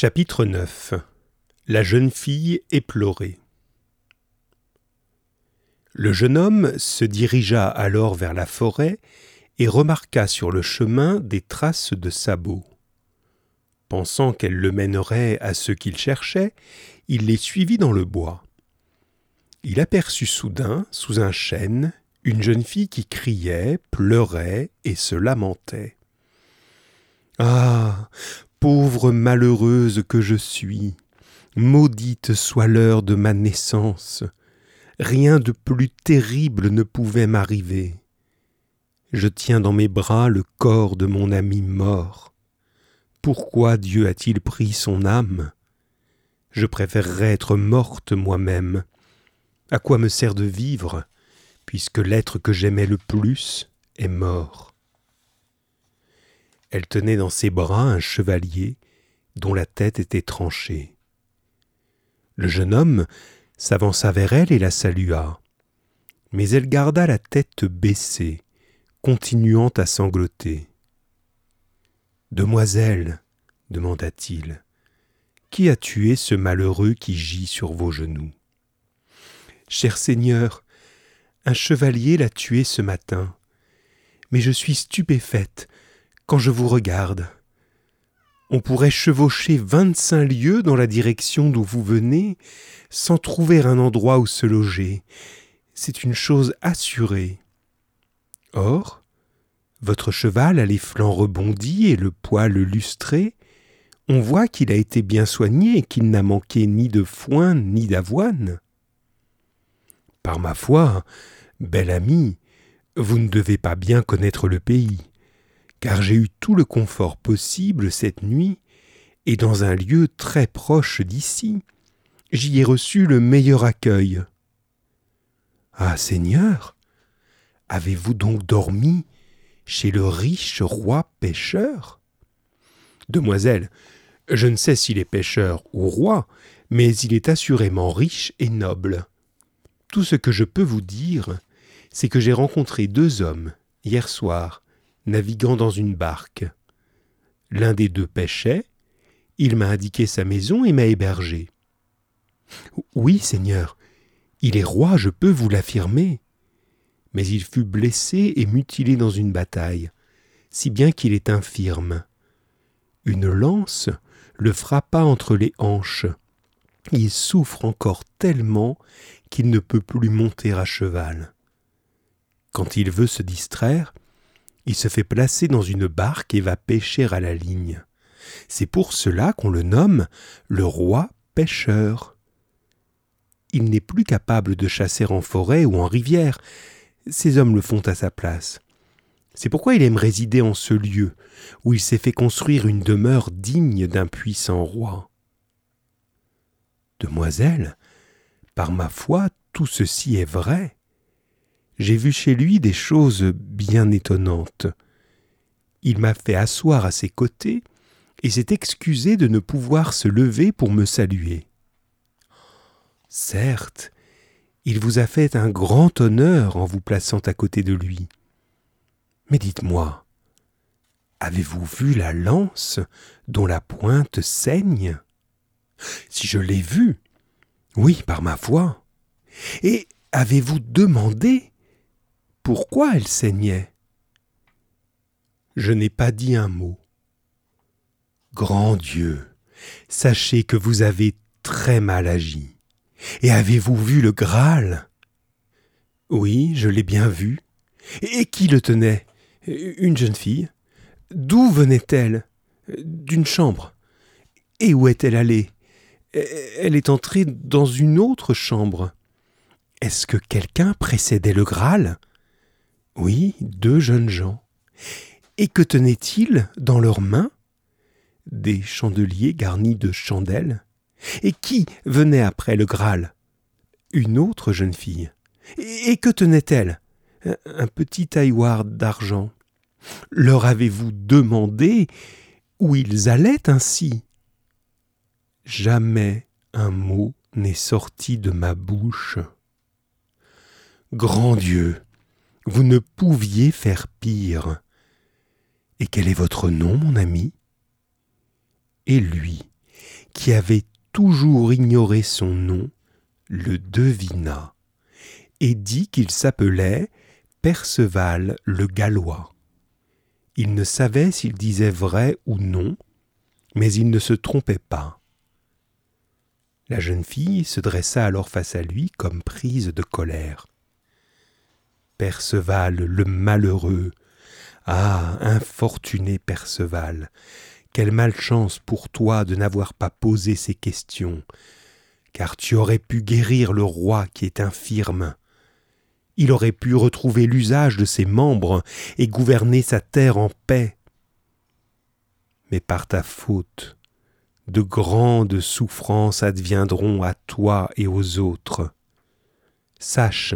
Chapitre 9 La jeune fille éplorée Le jeune homme se dirigea alors vers la forêt et remarqua sur le chemin des traces de sabots. Pensant qu'elle le mènerait à ce qu'il cherchait, il les suivit dans le bois. Il aperçut soudain, sous un chêne, une jeune fille qui criait, pleurait et se lamentait. Ah. Pauvre malheureuse que je suis, maudite soit l'heure de ma naissance. Rien de plus terrible ne pouvait m'arriver. Je tiens dans mes bras le corps de mon ami mort. Pourquoi Dieu a-t-il pris son âme? Je préférerais être morte moi-même. À quoi me sert de vivre, puisque l'être que j'aimais le plus est mort? Elle tenait dans ses bras un chevalier dont la tête était tranchée. Le jeune homme s'avança vers elle et la salua, mais elle garda la tête baissée, continuant à sangloter. Demoiselle, demanda-t-il, qui a tué ce malheureux qui gît sur vos genoux Cher Seigneur, un chevalier l'a tué ce matin, mais je suis stupéfaite quand je vous regarde. On pourrait chevaucher vingt-cinq lieues dans la direction d'où vous venez sans trouver un endroit où se loger. C'est une chose assurée. Or, votre cheval a les flancs rebondis et le poil lustré. On voit qu'il a été bien soigné et qu'il n'a manqué ni de foin ni d'avoine. Par ma foi, bel ami, vous ne devez pas bien connaître le pays, car j'ai eu tout le confort possible cette nuit, et dans un lieu très proche d'ici. J'y ai reçu le meilleur accueil. Ah, Seigneur, avez-vous donc dormi chez le riche roi pêcheur? Demoiselle, je ne sais s'il est pêcheur ou roi, mais il est assurément riche et noble. Tout ce que je peux vous dire, c'est que j'ai rencontré deux hommes, hier soir, naviguant dans une barque. L'un des deux pêchait, il m'a indiqué sa maison et m'a hébergé. Oui, Seigneur, il est roi, je peux vous l'affirmer mais il fut blessé et mutilé dans une bataille, si bien qu'il est infirme. Une lance le frappa entre les hanches. Il souffre encore tellement qu'il ne peut plus monter à cheval. Quand il veut se distraire, il se fait placer dans une barque et va pêcher à la ligne. C'est pour cela qu'on le nomme le roi pêcheur. Il n'est plus capable de chasser en forêt ou en rivière, ces hommes le font à sa place. C'est pourquoi il aime résider en ce lieu, où il s'est fait construire une demeure digne d'un puissant roi. Demoiselle, par ma foi, tout ceci est vrai. J'ai vu chez lui des choses bien étonnantes. Il m'a fait asseoir à ses côtés et s'est excusé de ne pouvoir se lever pour me saluer. Certes, il vous a fait un grand honneur en vous plaçant à côté de lui. Mais dites-moi, avez-vous vu la lance dont la pointe saigne? Si je l'ai vue, oui, par ma foi. Et avez-vous demandé pourquoi elle saignait Je n'ai pas dit un mot. Grand Dieu, sachez que vous avez très mal agi. Et avez-vous vu le Graal? Oui, je l'ai bien vu. Et qui le tenait? Une jeune fille. D'où venait-elle? D'une chambre. Et où est-elle allée? Elle est entrée dans une autre chambre. Est-ce que quelqu'un précédait le Graal? Oui, deux jeunes gens. Et que tenaient-ils dans leurs mains? Des chandeliers garnis de chandelles et qui venait après le Graal? Une autre jeune fille. Et que tenait-elle Un petit tailloir d'argent. Leur avez-vous demandé où ils allaient ainsi? Jamais un mot n'est sorti de ma bouche. Grand Dieu, vous ne pouviez faire pire. Et quel est votre nom, mon ami? Et lui, qui avait toujours ignoré son nom, le devina et dit qu'il s'appelait Perceval le Gallois. Il ne savait s'il disait vrai ou non, mais il ne se trompait pas. La jeune fille se dressa alors face à lui comme prise de colère. Perceval le malheureux. Ah. Infortuné Perceval. Quelle malchance pour toi de n'avoir pas posé ces questions, car tu aurais pu guérir le roi qui est infirme. Il aurait pu retrouver l'usage de ses membres et gouverner sa terre en paix. Mais par ta faute, de grandes souffrances adviendront à toi et aux autres. Sache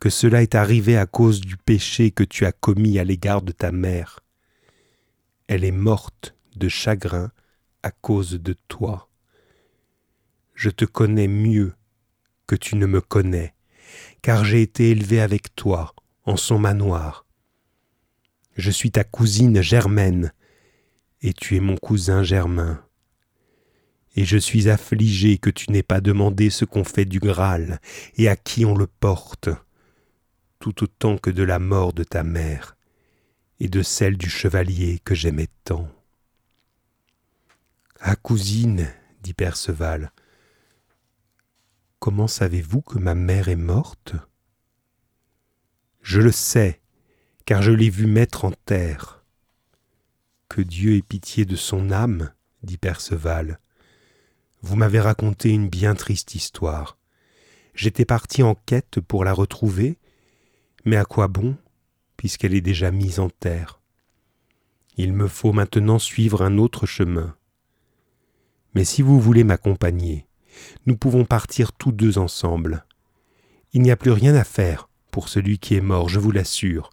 que cela est arrivé à cause du péché que tu as commis à l'égard de ta mère. Elle est morte de chagrin à cause de toi. Je te connais mieux que tu ne me connais, car j'ai été élevé avec toi en son manoir. Je suis ta cousine Germaine, et tu es mon cousin Germain. Et je suis affligé que tu n'aies pas demandé ce qu'on fait du Graal et à qui on le porte, tout autant que de la mort de ta mère et de celle du chevalier que j'aimais tant. Ah cousine, dit Perceval, comment savez-vous que ma mère est morte? Je le sais, car je l'ai vue mettre en terre. Que Dieu ait pitié de son âme, dit Perceval. Vous m'avez raconté une bien triste histoire. J'étais parti en quête pour la retrouver, mais à quoi bon, puisqu'elle est déjà mise en terre? Il me faut maintenant suivre un autre chemin. Mais si vous voulez m'accompagner, nous pouvons partir tous deux ensemble. Il n'y a plus rien à faire pour celui qui est mort, je vous l'assure.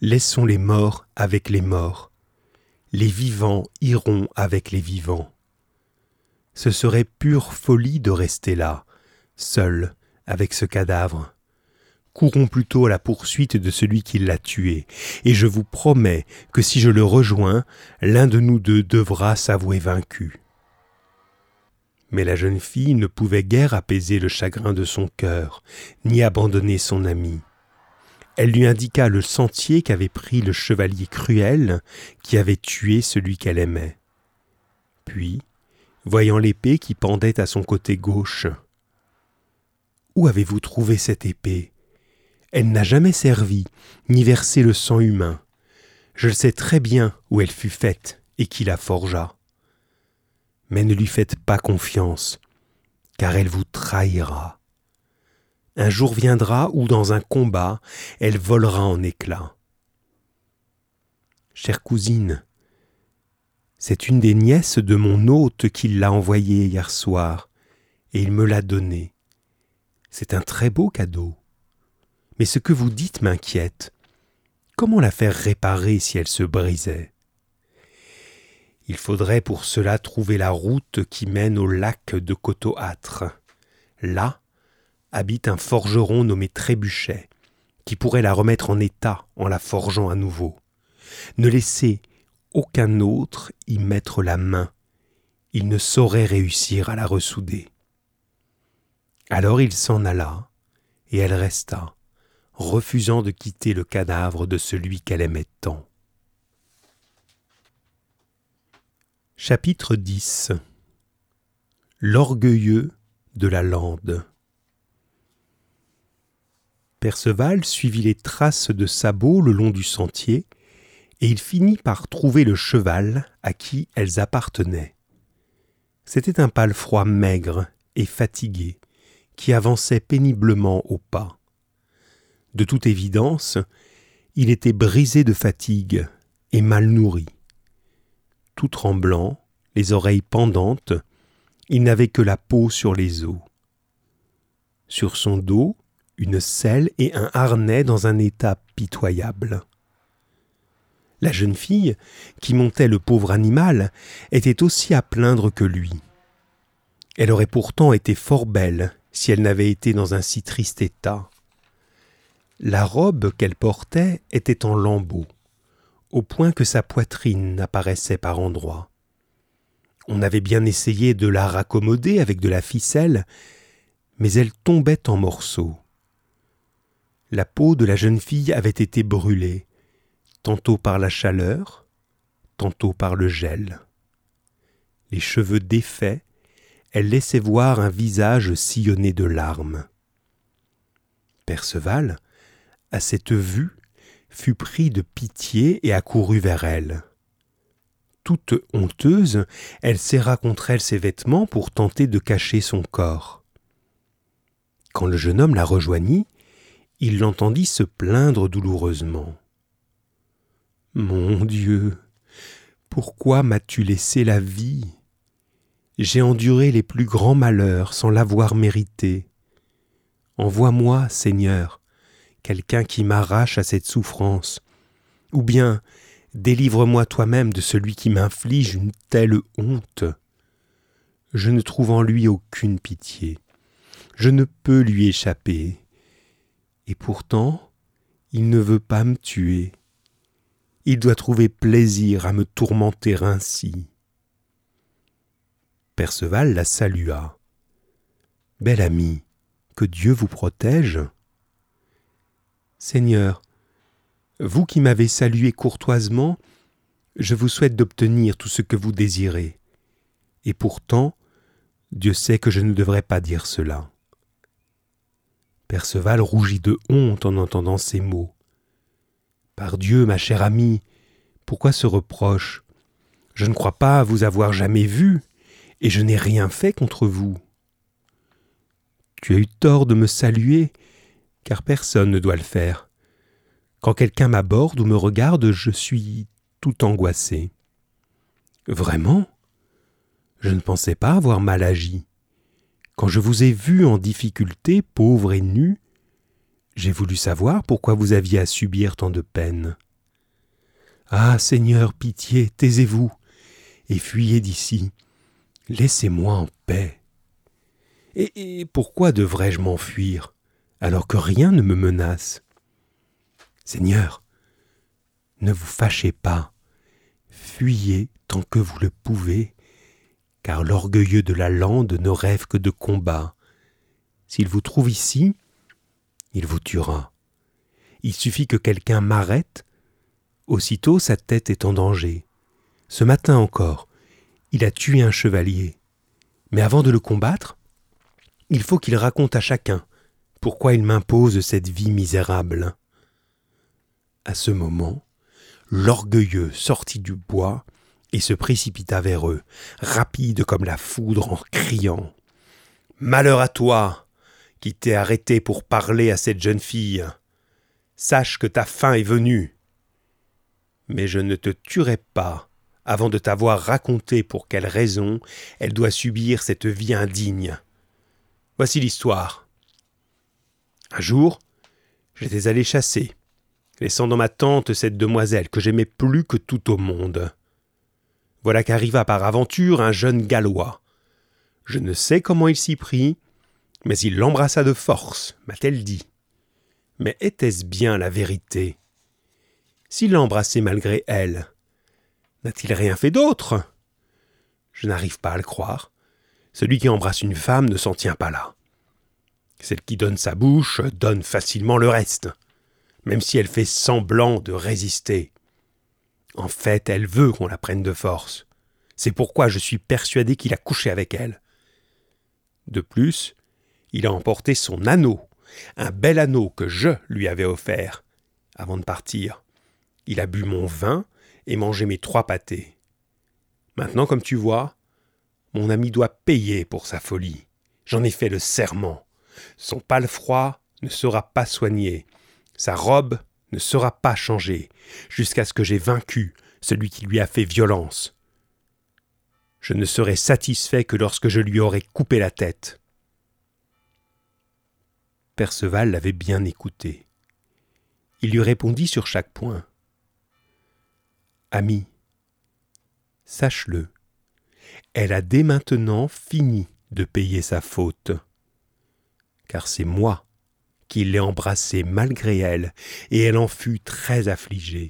Laissons les morts avec les morts. Les vivants iront avec les vivants. Ce serait pure folie de rester là, seul, avec ce cadavre. Courons plutôt à la poursuite de celui qui l'a tué, et je vous promets que si je le rejoins, l'un de nous deux devra s'avouer vaincu. Mais la jeune fille ne pouvait guère apaiser le chagrin de son cœur, ni abandonner son ami. Elle lui indiqua le sentier qu'avait pris le chevalier cruel qui avait tué celui qu'elle aimait. Puis, voyant l'épée qui pendait à son côté gauche, Où avez-vous trouvé cette épée? Elle n'a jamais servi, ni versé le sang humain. Je le sais très bien où elle fut faite et qui la forgea mais ne lui faites pas confiance, car elle vous trahira. Un jour viendra où dans un combat elle volera en éclats. Chère cousine, c'est une des nièces de mon hôte qui l'a envoyée hier soir, et il me l'a donnée. C'est un très beau cadeau. Mais ce que vous dites m'inquiète. Comment la faire réparer si elle se brisait? Il faudrait pour cela trouver la route qui mène au lac de Coteauâtre. Là habite un forgeron nommé Trébuchet, qui pourrait la remettre en état en la forgeant à nouveau. Ne laissez aucun autre y mettre la main, il ne saurait réussir à la ressouder. Alors il s'en alla, et elle resta, refusant de quitter le cadavre de celui qu'elle aimait tant. Chapitre 10 L'orgueilleux de la lande Perceval suivit les traces de sabots le long du sentier, et il finit par trouver le cheval à qui elles appartenaient. C'était un palefroid maigre et fatigué, qui avançait péniblement au pas. De toute évidence, il était brisé de fatigue et mal nourri tout tremblant, les oreilles pendantes, il n'avait que la peau sur les os. Sur son dos, une selle et un harnais dans un état pitoyable. La jeune fille, qui montait le pauvre animal, était aussi à plaindre que lui. Elle aurait pourtant été fort belle si elle n'avait été dans un si triste état. La robe qu'elle portait était en lambeaux au point que sa poitrine apparaissait par endroits. On avait bien essayé de la raccommoder avec de la ficelle, mais elle tombait en morceaux. La peau de la jeune fille avait été brûlée, tantôt par la chaleur, tantôt par le gel. Les cheveux défaits, elle laissait voir un visage sillonné de larmes. Perceval, à cette vue, fut pris de pitié et accourut vers elle. Toute honteuse, elle serra contre elle ses vêtements pour tenter de cacher son corps. Quand le jeune homme la rejoignit, il l'entendit se plaindre douloureusement. Mon Dieu, pourquoi m'as-tu laissé la vie? J'ai enduré les plus grands malheurs sans l'avoir mérité. Envoie-moi, Seigneur, quelqu'un qui m'arrache à cette souffrance, ou bien délivre-moi toi-même de celui qui m'inflige une telle honte. Je ne trouve en lui aucune pitié, je ne peux lui échapper, et pourtant il ne veut pas me tuer. Il doit trouver plaisir à me tourmenter ainsi. Perceval la salua. Bel ami, que Dieu vous protège. Seigneur, vous qui m'avez salué courtoisement, je vous souhaite d'obtenir tout ce que vous désirez. Et pourtant, Dieu sait que je ne devrais pas dire cela. Perceval rougit de honte en entendant ces mots. Par Dieu, ma chère amie, pourquoi ce reproche? Je ne crois pas vous avoir jamais vu, et je n'ai rien fait contre vous. Tu as eu tort de me saluer, car personne ne doit le faire. Quand quelqu'un m'aborde ou me regarde, je suis tout angoissé. Vraiment? Je ne pensais pas avoir mal agi. Quand je vous ai vu en difficulté, pauvre et nu, j'ai voulu savoir pourquoi vous aviez à subir tant de peine. Ah. Seigneur, pitié, taisez-vous, et fuyez d'ici. Laissez-moi en paix. Et, et pourquoi devrais-je m'enfuir, alors que rien ne me menace Seigneur, ne vous fâchez pas, fuyez tant que vous le pouvez, car l'orgueilleux de la lande ne rêve que de combat. S'il vous trouve ici, il vous tuera. Il suffit que quelqu'un m'arrête, aussitôt sa tête est en danger. Ce matin encore, il a tué un chevalier. Mais avant de le combattre, il faut qu'il raconte à chacun pourquoi il m'impose cette vie misérable. À ce moment, l'orgueilleux sortit du bois et se précipita vers eux, rapide comme la foudre en criant. Malheur à toi, qui t'es arrêté pour parler à cette jeune fille. Sache que ta fin est venue. Mais je ne te tuerai pas avant de t'avoir raconté pour quelle raison elle doit subir cette vie indigne. Voici l'histoire. Un jour, j'étais allé chasser laissant dans ma tente cette demoiselle que j'aimais plus que tout au monde. Voilà qu'arriva par aventure un jeune Gallois. Je ne sais comment il s'y prit, mais il l'embrassa de force, m'a-t-elle dit. Mais était-ce bien la vérité? S'il l'embrassait malgré elle, n'a-t-il rien fait d'autre? Je n'arrive pas à le croire. Celui qui embrasse une femme ne s'en tient pas là. Celle qui donne sa bouche donne facilement le reste même si elle fait semblant de résister. En fait, elle veut qu'on la prenne de force. C'est pourquoi je suis persuadé qu'il a couché avec elle. De plus, il a emporté son anneau, un bel anneau que je lui avais offert. Avant de partir, il a bu mon vin et mangé mes trois pâtés. Maintenant, comme tu vois, mon ami doit payer pour sa folie. J'en ai fait le serment. Son pâle froid ne sera pas soigné, sa robe ne sera pas changée jusqu'à ce que j'ai vaincu celui qui lui a fait violence. Je ne serai satisfait que lorsque je lui aurai coupé la tête. Perceval l'avait bien écouté. Il lui répondit sur chaque point. Ami, sache-le, elle a dès maintenant fini de payer sa faute, car c'est moi qui l'ai embrassée malgré elle, et elle en fut très affligée.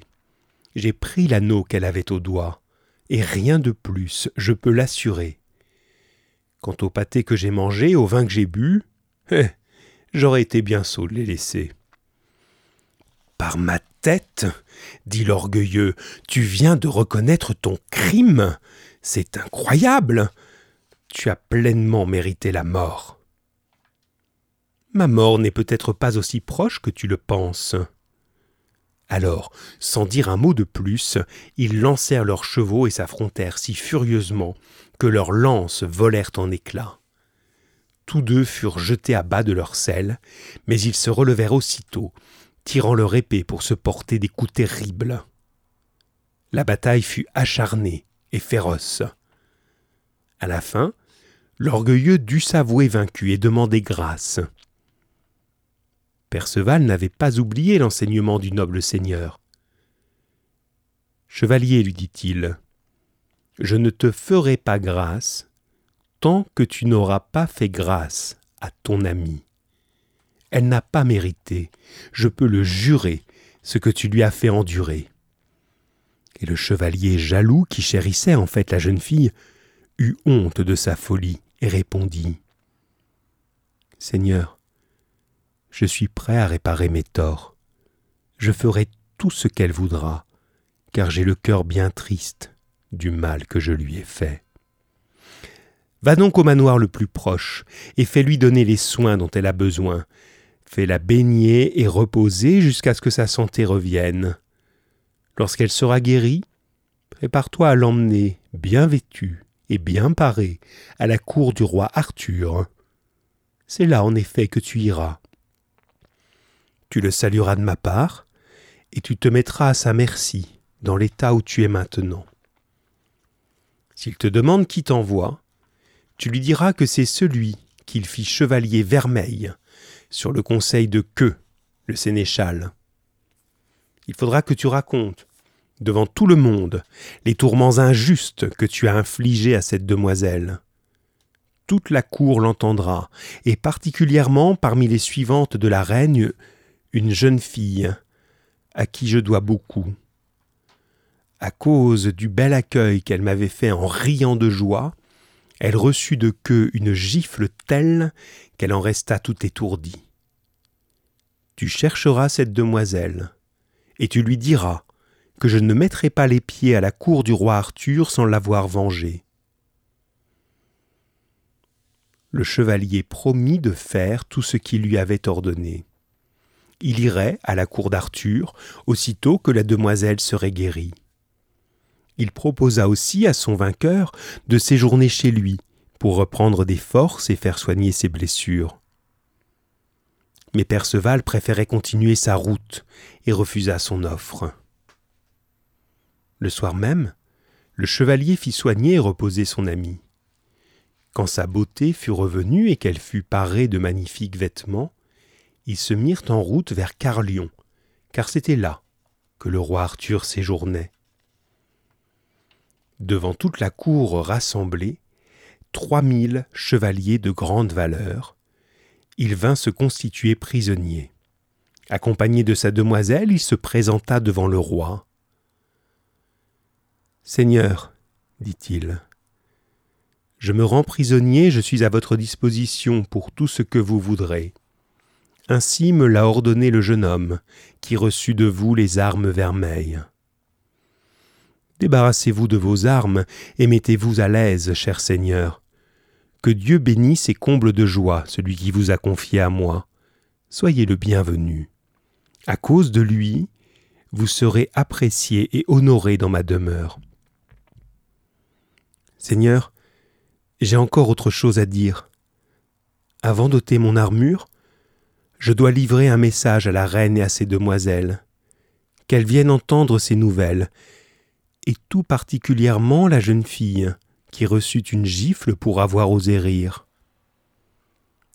J'ai pris l'anneau qu'elle avait au doigt, et rien de plus, je peux l'assurer. Quant au pâté que j'ai mangé, au vin que j'ai bu, eh, j'aurais été bien sot de les laisser. Par ma tête, dit l'orgueilleux, tu viens de reconnaître ton crime. C'est incroyable. Tu as pleinement mérité la mort. Ma mort n'est peut-être pas aussi proche que tu le penses. Alors, sans dire un mot de plus, ils lancèrent leurs chevaux et s'affrontèrent si furieusement que leurs lances volèrent en éclats. Tous deux furent jetés à bas de leur selle, mais ils se relevèrent aussitôt, tirant leur épée pour se porter des coups terribles. La bataille fut acharnée et féroce. À la fin, l'orgueilleux dut s'avouer vaincu et demander grâce. Perceval n'avait pas oublié l'enseignement du noble seigneur. Chevalier, lui dit-il, je ne te ferai pas grâce tant que tu n'auras pas fait grâce à ton amie. Elle n'a pas mérité, je peux le jurer, ce que tu lui as fait endurer. Et le chevalier jaloux, qui chérissait en fait la jeune fille, eut honte de sa folie et répondit Seigneur, je suis prêt à réparer mes torts. Je ferai tout ce qu'elle voudra, car j'ai le cœur bien triste du mal que je lui ai fait. Va donc au manoir le plus proche, et fais-lui donner les soins dont elle a besoin. Fais-la baigner et reposer jusqu'à ce que sa santé revienne. Lorsqu'elle sera guérie, prépare-toi à l'emmener, bien vêtue et bien parée, à la cour du roi Arthur. C'est là en effet que tu iras. Tu le salueras de ma part, et tu te mettras à sa merci dans l'état où tu es maintenant. S'il te demande qui t'envoie, tu lui diras que c'est celui qu'il fit chevalier vermeil sur le conseil de Queux, le sénéchal. Il faudra que tu racontes, devant tout le monde, les tourments injustes que tu as infligés à cette demoiselle. Toute la cour l'entendra, et particulièrement parmi les suivantes de la reine, une jeune fille à qui je dois beaucoup. À cause du bel accueil qu'elle m'avait fait en riant de joie, elle reçut de queue une gifle telle qu'elle en resta tout étourdie. Tu chercheras cette demoiselle, et tu lui diras que je ne mettrai pas les pieds à la cour du roi Arthur sans l'avoir vengée. Le chevalier promit de faire tout ce qu'il lui avait ordonné il irait à la cour d'Arthur aussitôt que la demoiselle serait guérie. Il proposa aussi à son vainqueur de séjourner chez lui pour reprendre des forces et faire soigner ses blessures. Mais Perceval préférait continuer sa route et refusa son offre. Le soir même, le chevalier fit soigner et reposer son ami. Quand sa beauté fut revenue et qu'elle fut parée de magnifiques vêtements, ils se mirent en route vers Carlion, car c'était là que le roi Arthur séjournait. Devant toute la cour rassemblée, trois mille chevaliers de grande valeur, il vint se constituer prisonnier. Accompagné de sa demoiselle, il se présenta devant le roi. Seigneur, dit-il, je me rends prisonnier, je suis à votre disposition pour tout ce que vous voudrez. Ainsi me l'a ordonné le jeune homme, qui reçut de vous les armes vermeilles. Débarrassez-vous de vos armes et mettez-vous à l'aise, cher Seigneur. Que Dieu bénisse et comble de joie celui qui vous a confié à moi. Soyez le bienvenu. À cause de lui, vous serez apprécié et honoré dans ma demeure. Seigneur, j'ai encore autre chose à dire. Avant d'ôter mon armure, je dois livrer un message à la reine et à ses demoiselles, qu'elles viennent entendre ces nouvelles, et tout particulièrement la jeune fille, qui reçut une gifle pour avoir osé rire.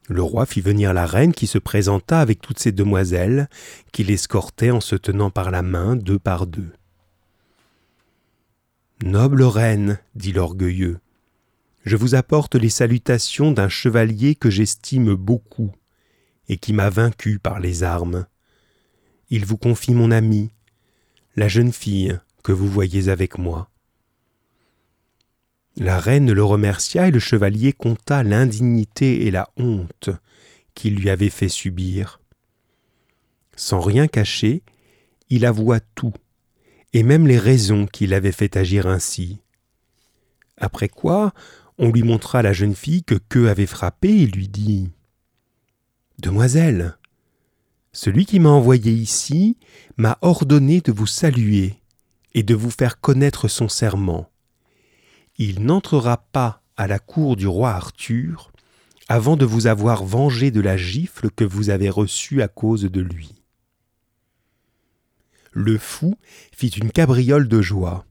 Le roi fit venir la reine qui se présenta avec toutes ses demoiselles, qui l'escortaient en se tenant par la main deux par deux. Noble reine, dit l'orgueilleux, je vous apporte les salutations d'un chevalier que j'estime beaucoup et qui m'a vaincu par les armes. Il vous confie mon ami, la jeune fille que vous voyez avec moi. La reine le remercia et le chevalier conta l'indignité et la honte qu'il lui avait fait subir. Sans rien cacher, il avoua tout, et même les raisons qui l'avaient fait agir ainsi. Après quoi, on lui montra la jeune fille que Queue avait frappée et lui dit Demoiselle, celui qui m'a envoyé ici m'a ordonné de vous saluer et de vous faire connaître son serment. Il n'entrera pas à la cour du roi Arthur avant de vous avoir vengé de la gifle que vous avez reçue à cause de lui. Le fou fit une cabriole de joie.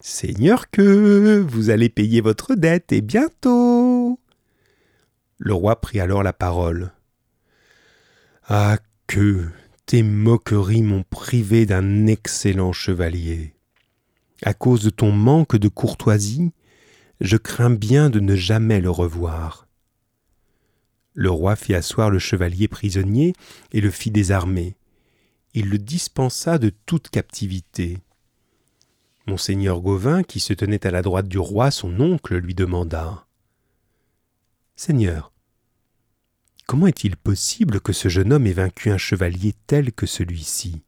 Seigneur que vous allez payer votre dette et bientôt. Le roi prit alors la parole. Ah que tes moqueries m'ont privé d'un excellent chevalier. À cause de ton manque de courtoisie, je crains bien de ne jamais le revoir. Le roi fit asseoir le chevalier prisonnier et le fit désarmer. Il le dispensa de toute captivité. Monseigneur Gauvin, qui se tenait à la droite du roi, son oncle, lui demanda Seigneur, comment est-il possible que ce jeune homme ait vaincu un chevalier tel que celui-ci?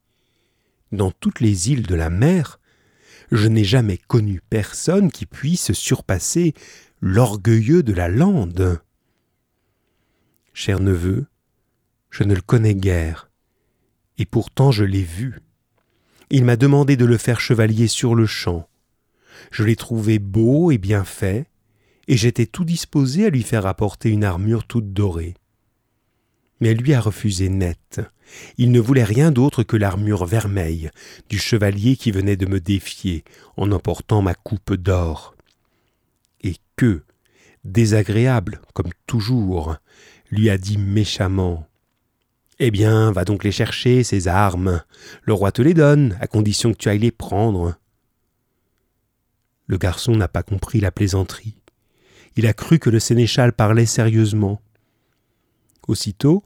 Dans toutes les îles de la mer, je n'ai jamais connu personne qui puisse surpasser l'orgueilleux de la lande. Cher neveu, je ne le connais guère, et pourtant je l'ai vu. Il m'a demandé de le faire chevalier sur le champ. Je l'ai trouvé beau et bien fait, et j'étais tout disposé à lui faire apporter une armure toute dorée. Mais lui a refusé net. Il ne voulait rien d'autre que l'armure vermeille du chevalier qui venait de me défier en emportant ma coupe d'or. Et que, désagréable comme toujours, lui a dit méchamment eh bien, va donc les chercher, ces armes. Le roi te les donne, à condition que tu ailles les prendre. Le garçon n'a pas compris la plaisanterie. Il a cru que le sénéchal parlait sérieusement. Aussitôt,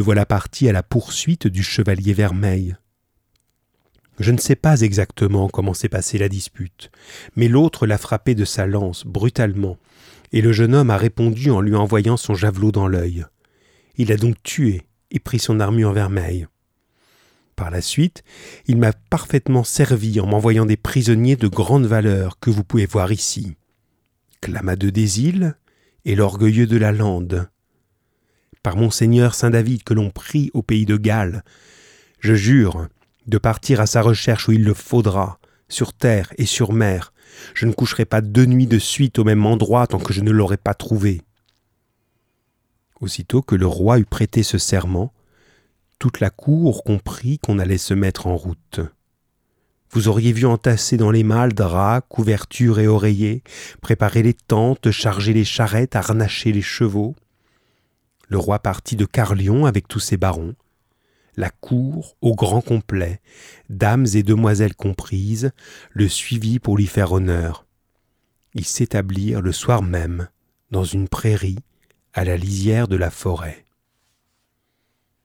voilà parti à la poursuite du chevalier vermeil. Je ne sais pas exactement comment s'est passée la dispute, mais l'autre l'a frappé de sa lance brutalement, et le jeune homme a répondu en lui envoyant son javelot dans l'œil. Il a donc tué et prit son armure vermeille. Par la suite, il m'a parfaitement servi en m'envoyant des prisonniers de grande valeur que vous pouvez voir ici. Clamadeux des îles et l'orgueilleux de la lande. Par mon Seigneur Saint David que l'on prie au pays de Galles, je jure de partir à sa recherche où il le faudra, sur terre et sur mer. Je ne coucherai pas deux nuits de suite au même endroit tant que je ne l'aurai pas trouvé. Aussitôt que le roi eut prêté ce serment, toute la cour comprit qu'on allait se mettre en route. Vous auriez vu entasser dans les malles draps, couvertures et oreillers, préparer les tentes, charger les charrettes, harnacher les chevaux. Le roi partit de Carlion avec tous ses barons. La cour, au grand complet, dames et demoiselles comprises, le suivit pour lui faire honneur. Ils s'établirent le soir même dans une prairie à la lisière de la forêt.